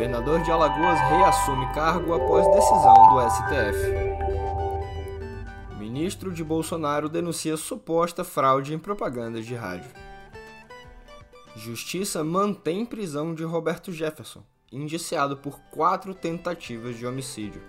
Governador de Alagoas reassume cargo após decisão do STF. Ministro de Bolsonaro denuncia suposta fraude em propagandas de rádio. Justiça mantém prisão de Roberto Jefferson, indiciado por quatro tentativas de homicídio.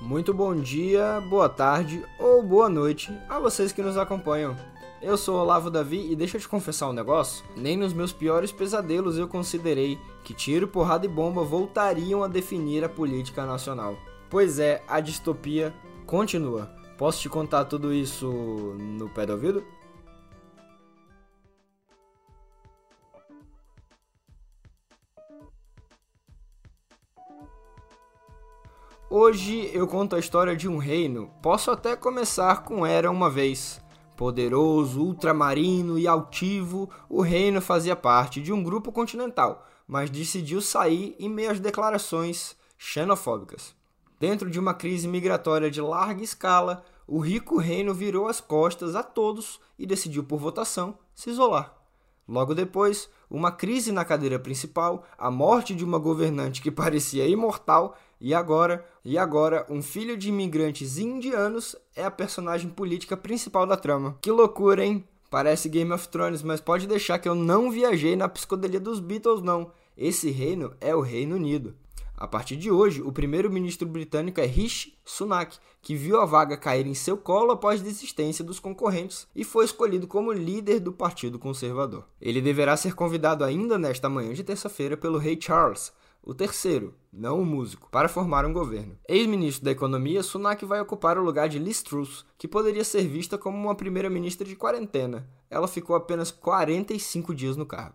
Muito bom dia, boa tarde ou boa noite a vocês que nos acompanham. Eu sou Olavo Davi e deixa eu te confessar um negócio: nem nos meus piores pesadelos eu considerei que tiro, porrada e bomba voltariam a definir a política nacional. Pois é, a distopia continua. Posso te contar tudo isso no pé do ouvido? Hoje eu conto a história de um reino. Posso até começar com Era uma vez Poderoso, ultramarino e altivo, o reino fazia parte de um grupo continental, mas decidiu sair em meio às declarações xenofóbicas. Dentro de uma crise migratória de larga escala, o rico reino virou as costas a todos e decidiu, por votação, se isolar. Logo depois, uma crise na cadeira principal, a morte de uma governante que parecia imortal e agora, e agora um filho de imigrantes indianos é a personagem política principal da trama. Que loucura, hein? Parece Game of Thrones, mas pode deixar que eu não viajei na psicodelia dos Beatles não. Esse reino é o Reino Unido. A partir de hoje, o primeiro-ministro britânico é Rishi Sunak, que viu a vaga cair em seu colo após desistência dos concorrentes e foi escolhido como líder do Partido Conservador. Ele deverá ser convidado ainda nesta manhã de terça-feira pelo rei Charles, o terceiro, não o músico, para formar um governo. Ex-ministro da Economia, Sunak vai ocupar o lugar de Liz Truss, que poderia ser vista como uma primeira-ministra de quarentena. Ela ficou apenas 45 dias no cargo.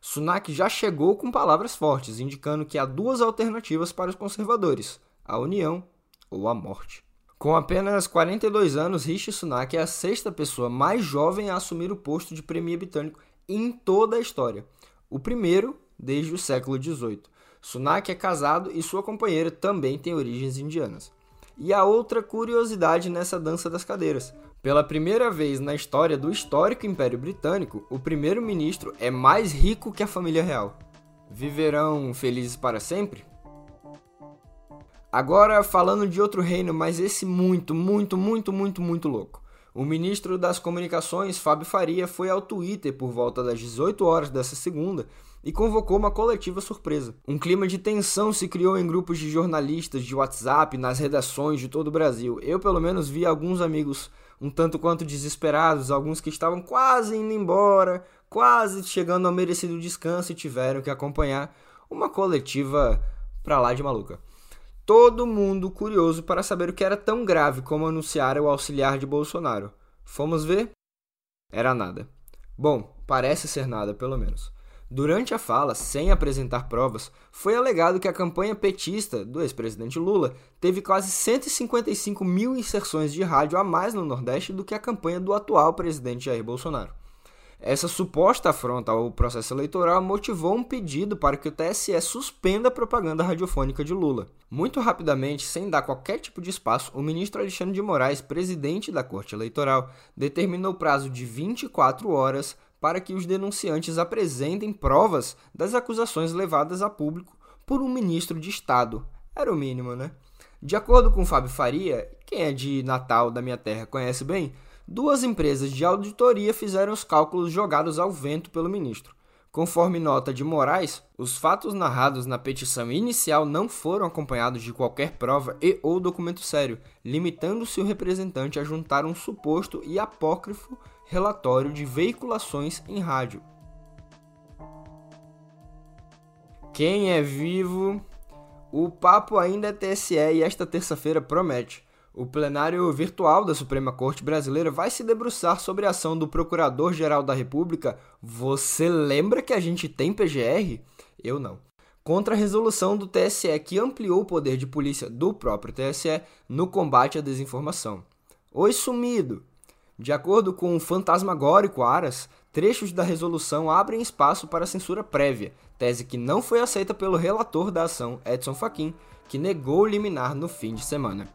Sunak já chegou com palavras fortes, indicando que há duas alternativas para os conservadores: a união ou a morte. Com apenas 42 anos, Rishi Sunak é a sexta pessoa mais jovem a assumir o posto de premier britânico em toda a história, o primeiro desde o século XVIII. Sunak é casado e sua companheira também tem origens indianas. E há outra curiosidade nessa dança das cadeiras. Pela primeira vez na história do histórico Império Britânico, o primeiro-ministro é mais rico que a família real. Viverão felizes para sempre? Agora, falando de outro reino, mas esse muito, muito, muito, muito, muito louco. O ministro das Comunicações, Fábio Faria, foi ao Twitter por volta das 18 horas dessa segunda e convocou uma coletiva surpresa. Um clima de tensão se criou em grupos de jornalistas de WhatsApp, nas redações de todo o Brasil. Eu, pelo menos, vi alguns amigos um tanto quanto desesperados, alguns que estavam quase indo embora, quase chegando ao merecido descanso e tiveram que acompanhar uma coletiva pra lá de maluca. Todo mundo curioso para saber o que era tão grave como anunciar o auxiliar de Bolsonaro. Fomos ver? Era nada. Bom, parece ser nada, pelo menos. Durante a fala, sem apresentar provas, foi alegado que a campanha petista do ex-presidente Lula teve quase 155 mil inserções de rádio a mais no Nordeste do que a campanha do atual presidente Jair Bolsonaro. Essa suposta afronta ao processo eleitoral motivou um pedido para que o TSE suspenda a propaganda radiofônica de Lula. Muito rapidamente, sem dar qualquer tipo de espaço, o ministro Alexandre de Moraes, presidente da Corte Eleitoral, determinou prazo de 24 horas para que os denunciantes apresentem provas das acusações levadas a público por um ministro de Estado. Era o mínimo, né? De acordo com Fábio Faria, quem é de Natal, da minha terra, conhece bem, duas empresas de auditoria fizeram os cálculos jogados ao vento pelo ministro. Conforme nota de Moraes, os fatos narrados na petição inicial não foram acompanhados de qualquer prova e ou documento sério, limitando-se o representante a juntar um suposto e apócrifo relatório de veiculações em rádio. Quem é vivo? O papo ainda é TSE e esta terça-feira promete. O plenário virtual da Suprema Corte Brasileira vai se debruçar sobre a ação do Procurador-Geral da República. Você lembra que a gente tem PGR? Eu não. Contra a resolução do TSE que ampliou o poder de polícia do próprio TSE no combate à desinformação. Oi, sumido! De acordo com o fantasmagórico Aras, trechos da resolução abrem espaço para censura prévia, tese que não foi aceita pelo relator da ação, Edson Fachin, que negou liminar no fim de semana.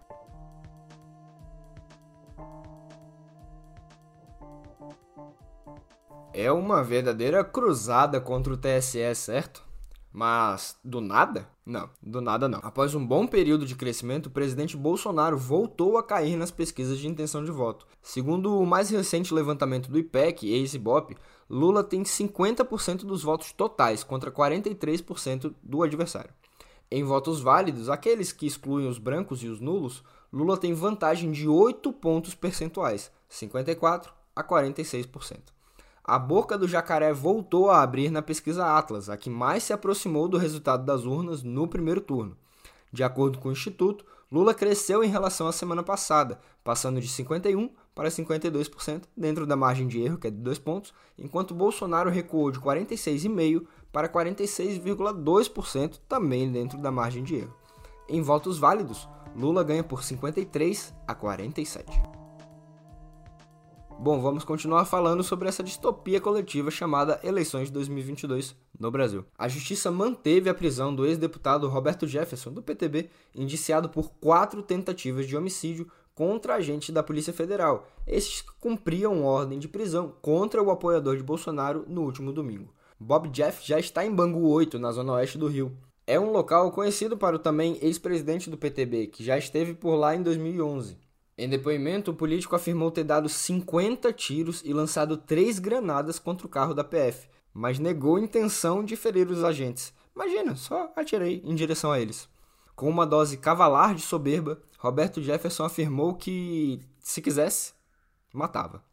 É uma verdadeira cruzada contra o TSE, certo? Mas do nada? Não, do nada não. Após um bom período de crescimento, o presidente Bolsonaro voltou a cair nas pesquisas de intenção de voto. Segundo o mais recente levantamento do IPEC, ex-IBOP, Lula tem 50% dos votos totais contra 43% do adversário. Em votos válidos, aqueles que excluem os brancos e os nulos, Lula tem vantagem de 8 pontos percentuais, 54 a 46%. A boca do jacaré voltou a abrir na pesquisa Atlas, a que mais se aproximou do resultado das urnas no primeiro turno. De acordo com o Instituto, Lula cresceu em relação à semana passada, passando de 51% para 52%, dentro da margem de erro, que é de 2 pontos, enquanto Bolsonaro recuou de 46,5% para 46,2%, também dentro da margem de erro. Em votos válidos, Lula ganha por 53 a 47. Bom, vamos continuar falando sobre essa distopia coletiva chamada Eleições de 2022 no Brasil. A justiça manteve a prisão do ex-deputado Roberto Jefferson, do PTB, indiciado por quatro tentativas de homicídio contra agentes da Polícia Federal. Estes cumpriam ordem de prisão contra o apoiador de Bolsonaro no último domingo. Bob Jeff já está em Bangu 8, na zona oeste do Rio. É um local conhecido para o também ex-presidente do PTB, que já esteve por lá em 2011. Em depoimento, o político afirmou ter dado 50 tiros e lançado três granadas contra o carro da PF, mas negou a intenção de ferir os agentes. Imagina, só atirei em direção a eles. Com uma dose cavalar de soberba, Roberto Jefferson afirmou que, se quisesse, matava.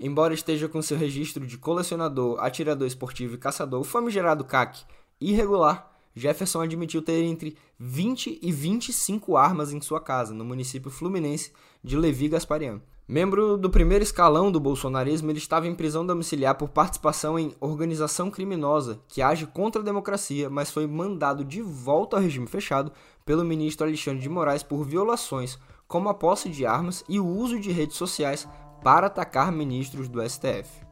Embora esteja com seu registro de colecionador, atirador esportivo e caçador, o famigerado CAC, irregular, Jefferson admitiu ter entre 20 e 25 armas em sua casa, no município fluminense de Levi Gasparian. Membro do primeiro escalão do bolsonarismo, ele estava em prisão domiciliar por participação em organização criminosa que age contra a democracia, mas foi mandado de volta ao regime fechado pelo ministro Alexandre de Moraes por violações, como a posse de armas e o uso de redes sociais para atacar ministros do STF.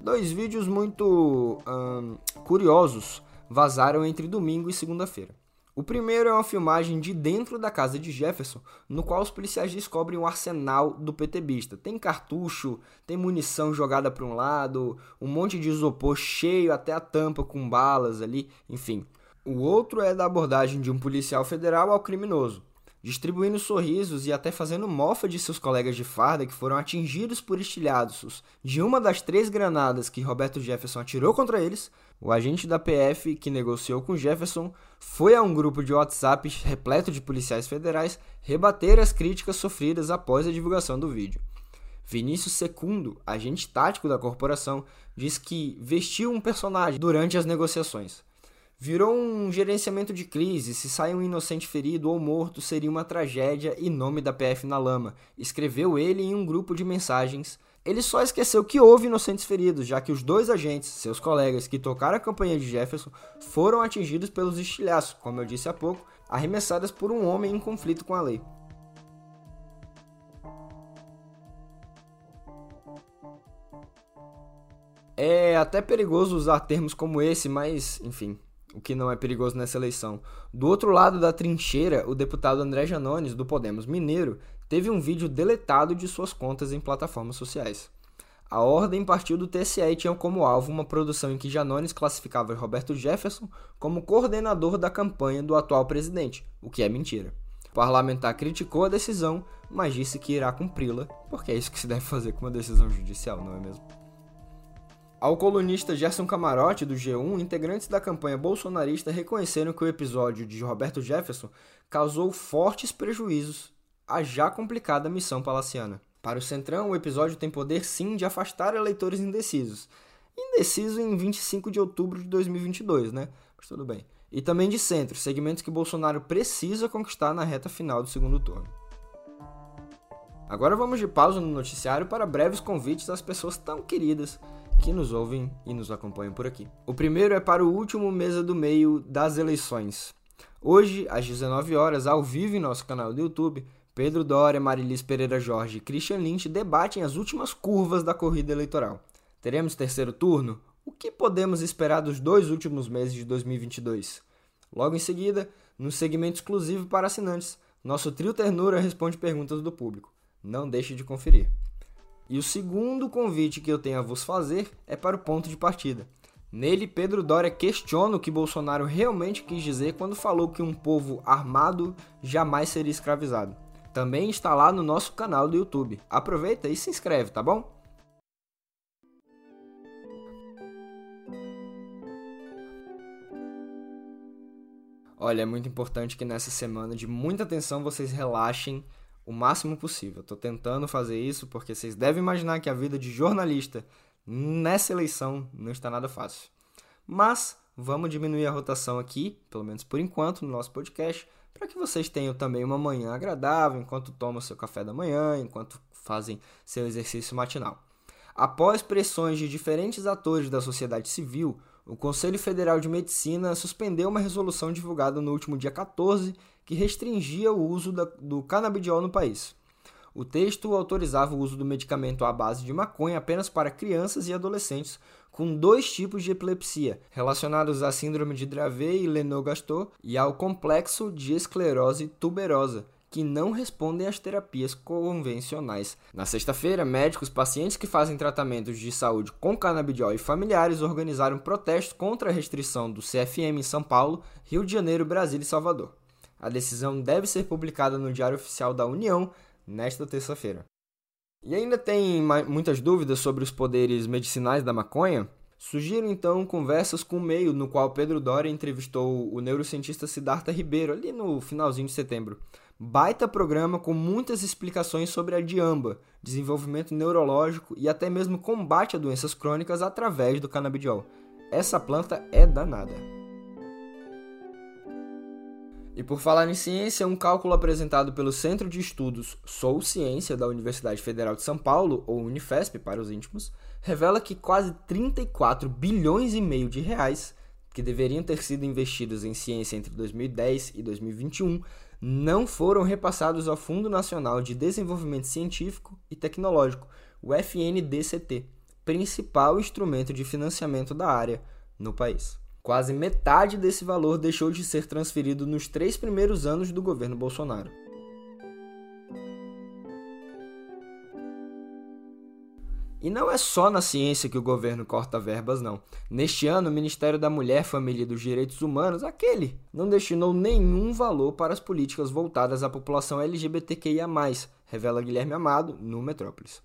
Dois vídeos muito hum, curiosos vazaram entre domingo e segunda-feira. O primeiro é uma filmagem de dentro da casa de Jefferson, no qual os policiais descobrem o arsenal do PTBista. Tem cartucho, tem munição jogada para um lado, um monte de isopor cheio até a tampa com balas ali, enfim. O outro é da abordagem de um policial federal ao criminoso distribuindo sorrisos e até fazendo mofa de seus colegas de farda que foram atingidos por estilhados de uma das três granadas que Roberto Jefferson atirou contra eles, o agente da PF que negociou com Jefferson foi a um grupo de WhatsApp repleto de policiais federais rebater as críticas sofridas após a divulgação do vídeo. Vinícius Secundo, agente tático da corporação, diz que vestiu um personagem durante as negociações. Virou um gerenciamento de crise. Se sai um inocente ferido ou morto, seria uma tragédia e nome da PF na lama. Escreveu ele em um grupo de mensagens. Ele só esqueceu que houve inocentes feridos, já que os dois agentes, seus colegas que tocaram a campanha de Jefferson, foram atingidos pelos estilhaços, como eu disse há pouco, arremessadas por um homem em conflito com a lei. É até perigoso usar termos como esse, mas enfim, o que não é perigoso nessa eleição. Do outro lado da trincheira, o deputado André Janones, do Podemos Mineiro, teve um vídeo deletado de suas contas em plataformas sociais. A ordem partiu do TSE e tinha como alvo uma produção em que Janones classificava Roberto Jefferson como coordenador da campanha do atual presidente, o que é mentira. O parlamentar criticou a decisão, mas disse que irá cumpri-la, porque é isso que se deve fazer com uma decisão judicial, não é mesmo? Ao colunista Gerson Camarote, do G1, integrantes da campanha bolsonarista reconheceram que o episódio de Roberto Jefferson causou fortes prejuízos à já complicada missão palaciana. Para o Centrão, o episódio tem poder sim de afastar eleitores indecisos. Indeciso em 25 de outubro de 2022, né? Mas tudo bem. E também de centro, segmentos que Bolsonaro precisa conquistar na reta final do segundo turno. Agora vamos de pausa no noticiário para breves convites às pessoas tão queridas que nos ouvem e nos acompanham por aqui. O primeiro é para o último mesa do meio das eleições. Hoje, às 19 horas, ao vivo em nosso canal do YouTube, Pedro Doria, Marilis Pereira Jorge e Christian Lynch debatem as últimas curvas da corrida eleitoral. Teremos terceiro turno? O que podemos esperar dos dois últimos meses de 2022? Logo em seguida, no segmento exclusivo para assinantes, nosso trio Ternura responde perguntas do público. Não deixe de conferir. E o segundo convite que eu tenho a vos fazer é para o ponto de partida. Nele, Pedro Doria questiona o que Bolsonaro realmente quis dizer quando falou que um povo armado jamais seria escravizado. Também está lá no nosso canal do YouTube. Aproveita e se inscreve, tá bom? Olha, é muito importante que nessa semana de muita atenção vocês relaxem o máximo possível. Estou tentando fazer isso porque vocês devem imaginar que a vida de jornalista nessa eleição não está nada fácil. Mas vamos diminuir a rotação aqui, pelo menos por enquanto, no nosso podcast, para que vocês tenham também uma manhã agradável enquanto tomam seu café da manhã, enquanto fazem seu exercício matinal. Após pressões de diferentes atores da sociedade civil, o Conselho Federal de Medicina suspendeu uma resolução divulgada no último dia 14 que restringia o uso da, do canabidiol no país. O texto autorizava o uso do medicamento à base de maconha apenas para crianças e adolescentes com dois tipos de epilepsia, relacionados à síndrome de Dravet e Lennox-Gastaut e ao complexo de esclerose tuberosa, que não respondem às terapias convencionais. Na sexta-feira, médicos, pacientes que fazem tratamentos de saúde com canabidiol e familiares organizaram protestos contra a restrição do CFM em São Paulo, Rio de Janeiro, Brasília e Salvador. A decisão deve ser publicada no Diário Oficial da União nesta terça-feira. E ainda tem muitas dúvidas sobre os poderes medicinais da maconha? Sugiro então conversas com o meio, no qual Pedro Doria entrevistou o neurocientista Siddhartha Ribeiro, ali no finalzinho de setembro. Baita programa com muitas explicações sobre a diamba, desenvolvimento neurológico e até mesmo combate a doenças crônicas através do canabidiol. Essa planta é danada. E por falar em ciência, um cálculo apresentado pelo Centro de Estudos Sou Ciência da Universidade Federal de São Paulo, ou Unifesp para os íntimos, revela que quase 34 bilhões e meio de reais que deveriam ter sido investidos em ciência entre 2010 e 2021 não foram repassados ao Fundo Nacional de Desenvolvimento Científico e Tecnológico, o FNDCT, principal instrumento de financiamento da área no país. Quase metade desse valor deixou de ser transferido nos três primeiros anos do governo Bolsonaro. E não é só na ciência que o governo corta verbas, não. Neste ano, o Ministério da Mulher, Família e dos Direitos Humanos, aquele, não destinou nenhum valor para as políticas voltadas à população LGBTQIA, revela Guilherme Amado, no Metrópolis.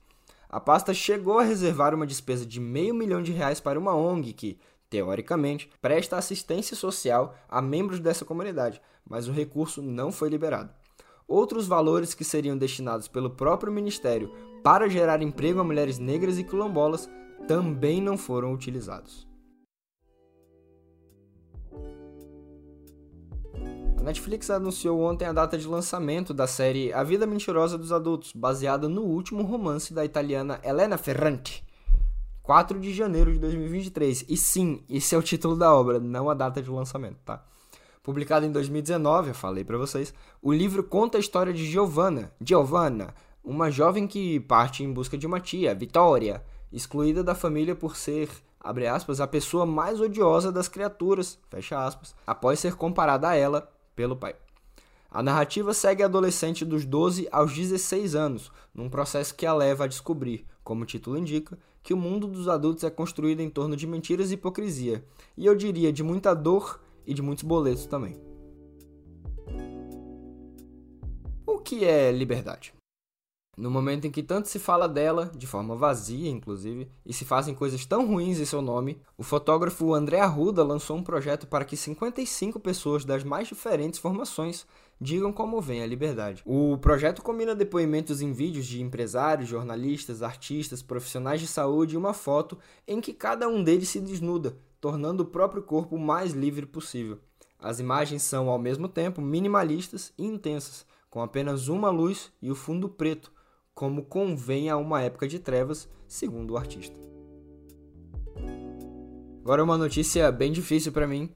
A pasta chegou a reservar uma despesa de meio milhão de reais para uma ONG que, teoricamente, presta assistência social a membros dessa comunidade, mas o recurso não foi liberado. Outros valores que seriam destinados pelo próprio Ministério para gerar emprego a mulheres negras e quilombolas também não foram utilizados. A Netflix anunciou ontem a data de lançamento da série A Vida Mentirosa dos Adultos, baseada no último romance da italiana Elena Ferrante. 4 de janeiro de 2023. E sim, esse é o título da obra, não a data de lançamento, tá? Publicado em 2019, eu falei para vocês, o livro conta a história de Giovanna, Giovanna, uma jovem que parte em busca de uma tia, Vitória, excluída da família por ser, abre aspas, a pessoa mais odiosa das criaturas, fecha aspas, após ser comparada a ela pelo pai. A narrativa segue a adolescente dos 12 aos 16 anos, num processo que a leva a descobrir, como o título indica, que o mundo dos adultos é construído em torno de mentiras e hipocrisia, e eu diria de muita dor e de muitos boletos também. O que é liberdade? No momento em que tanto se fala dela, de forma vazia inclusive, e se fazem coisas tão ruins em seu nome, o fotógrafo André Arruda lançou um projeto para que 55 pessoas das mais diferentes formações digam como vem a liberdade. O projeto combina depoimentos em vídeos de empresários, jornalistas, artistas, profissionais de saúde e uma foto em que cada um deles se desnuda, tornando o próprio corpo o mais livre possível. As imagens são, ao mesmo tempo, minimalistas e intensas, com apenas uma luz e o fundo preto, como convém a uma época de trevas, segundo o artista. Agora uma notícia bem difícil para mim.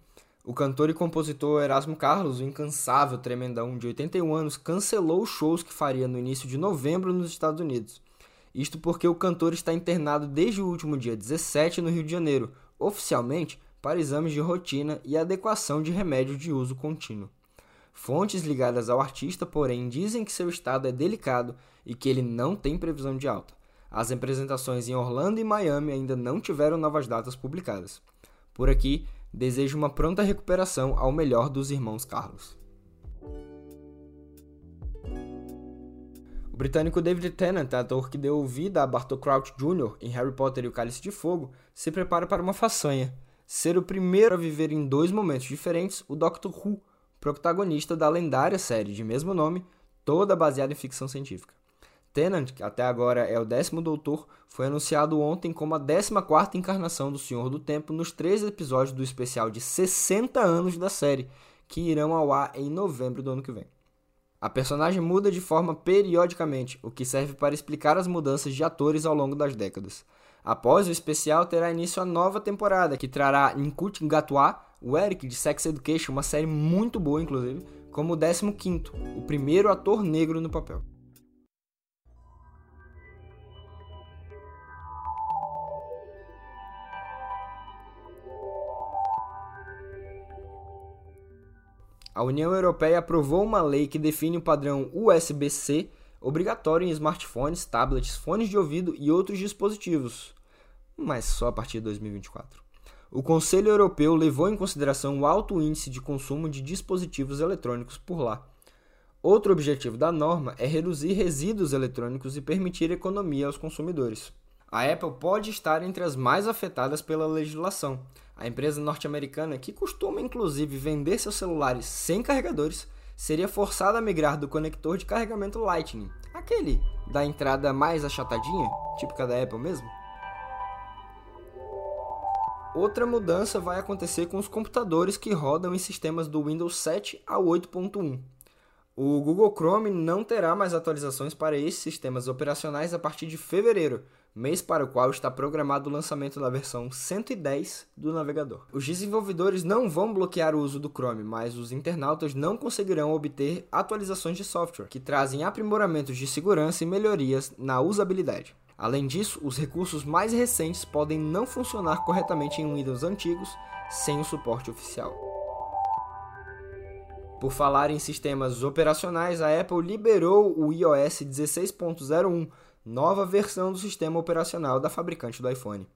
O cantor e compositor Erasmo Carlos, o incansável tremendão de 81 anos, cancelou os shows que faria no início de novembro nos Estados Unidos. Isto porque o cantor está internado desde o último dia 17 no Rio de Janeiro, oficialmente para exames de rotina e adequação de remédios de uso contínuo. Fontes ligadas ao artista, porém, dizem que seu estado é delicado e que ele não tem previsão de alta. As apresentações em Orlando e Miami ainda não tiveram novas datas publicadas. Por aqui, desejo uma pronta recuperação ao melhor dos irmãos Carlos. O britânico David Tennant, ator que deu vida a Bartol Crouch Jr. em Harry Potter e o Cálice de Fogo, se prepara para uma façanha: ser o primeiro a viver em dois momentos diferentes o Doctor Who, protagonista da lendária série de mesmo nome, toda baseada em ficção científica. Tennant, que até agora é o décimo doutor, foi anunciado ontem como a 14ª encarnação do Senhor do Tempo nos três episódios do especial de 60 anos da série, que irão ao ar em novembro do ano que vem. A personagem muda de forma periodicamente, o que serve para explicar as mudanças de atores ao longo das décadas. Após o especial, terá início a nova temporada, que trará Nkut Ngatois, o Eric de Sex Education, uma série muito boa inclusive, como o 15º, o primeiro ator negro no papel. A União Europeia aprovou uma lei que define o padrão USB-C obrigatório em smartphones, tablets, fones de ouvido e outros dispositivos, mas só a partir de 2024. O Conselho Europeu levou em consideração o alto índice de consumo de dispositivos eletrônicos por lá. Outro objetivo da norma é reduzir resíduos eletrônicos e permitir economia aos consumidores. A Apple pode estar entre as mais afetadas pela legislação. A empresa norte-americana, que costuma inclusive vender seus celulares sem carregadores, seria forçada a migrar do conector de carregamento Lightning, aquele da entrada mais achatadinha, típica da Apple mesmo. Outra mudança vai acontecer com os computadores que rodam em sistemas do Windows 7 ao 8.1. O Google Chrome não terá mais atualizações para esses sistemas operacionais a partir de fevereiro, mês para o qual está programado o lançamento da versão 110 do navegador. Os desenvolvedores não vão bloquear o uso do Chrome, mas os internautas não conseguirão obter atualizações de software que trazem aprimoramentos de segurança e melhorias na usabilidade. Além disso, os recursos mais recentes podem não funcionar corretamente em Windows antigos sem o suporte oficial. Por falar em sistemas operacionais, a Apple liberou o iOS 16.01 nova versão do sistema operacional da fabricante do iPhone.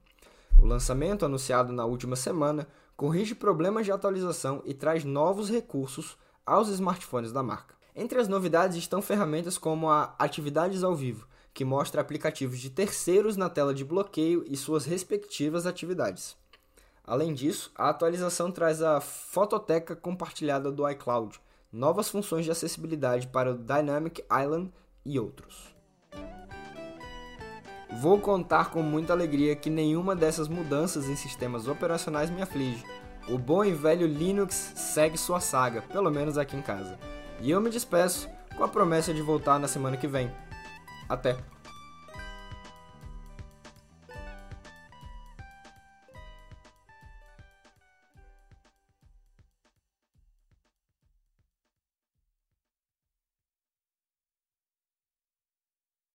O lançamento, anunciado na última semana, corrige problemas de atualização e traz novos recursos aos smartphones da marca. Entre as novidades estão ferramentas como a Atividades ao Vivo, que mostra aplicativos de terceiros na tela de bloqueio e suas respectivas atividades. Além disso, a atualização traz a fototeca compartilhada do iCloud, novas funções de acessibilidade para o Dynamic Island e outros. Vou contar com muita alegria que nenhuma dessas mudanças em sistemas operacionais me aflige. O bom e velho Linux segue sua saga, pelo menos aqui em casa. E eu me despeço com a promessa de voltar na semana que vem. Até!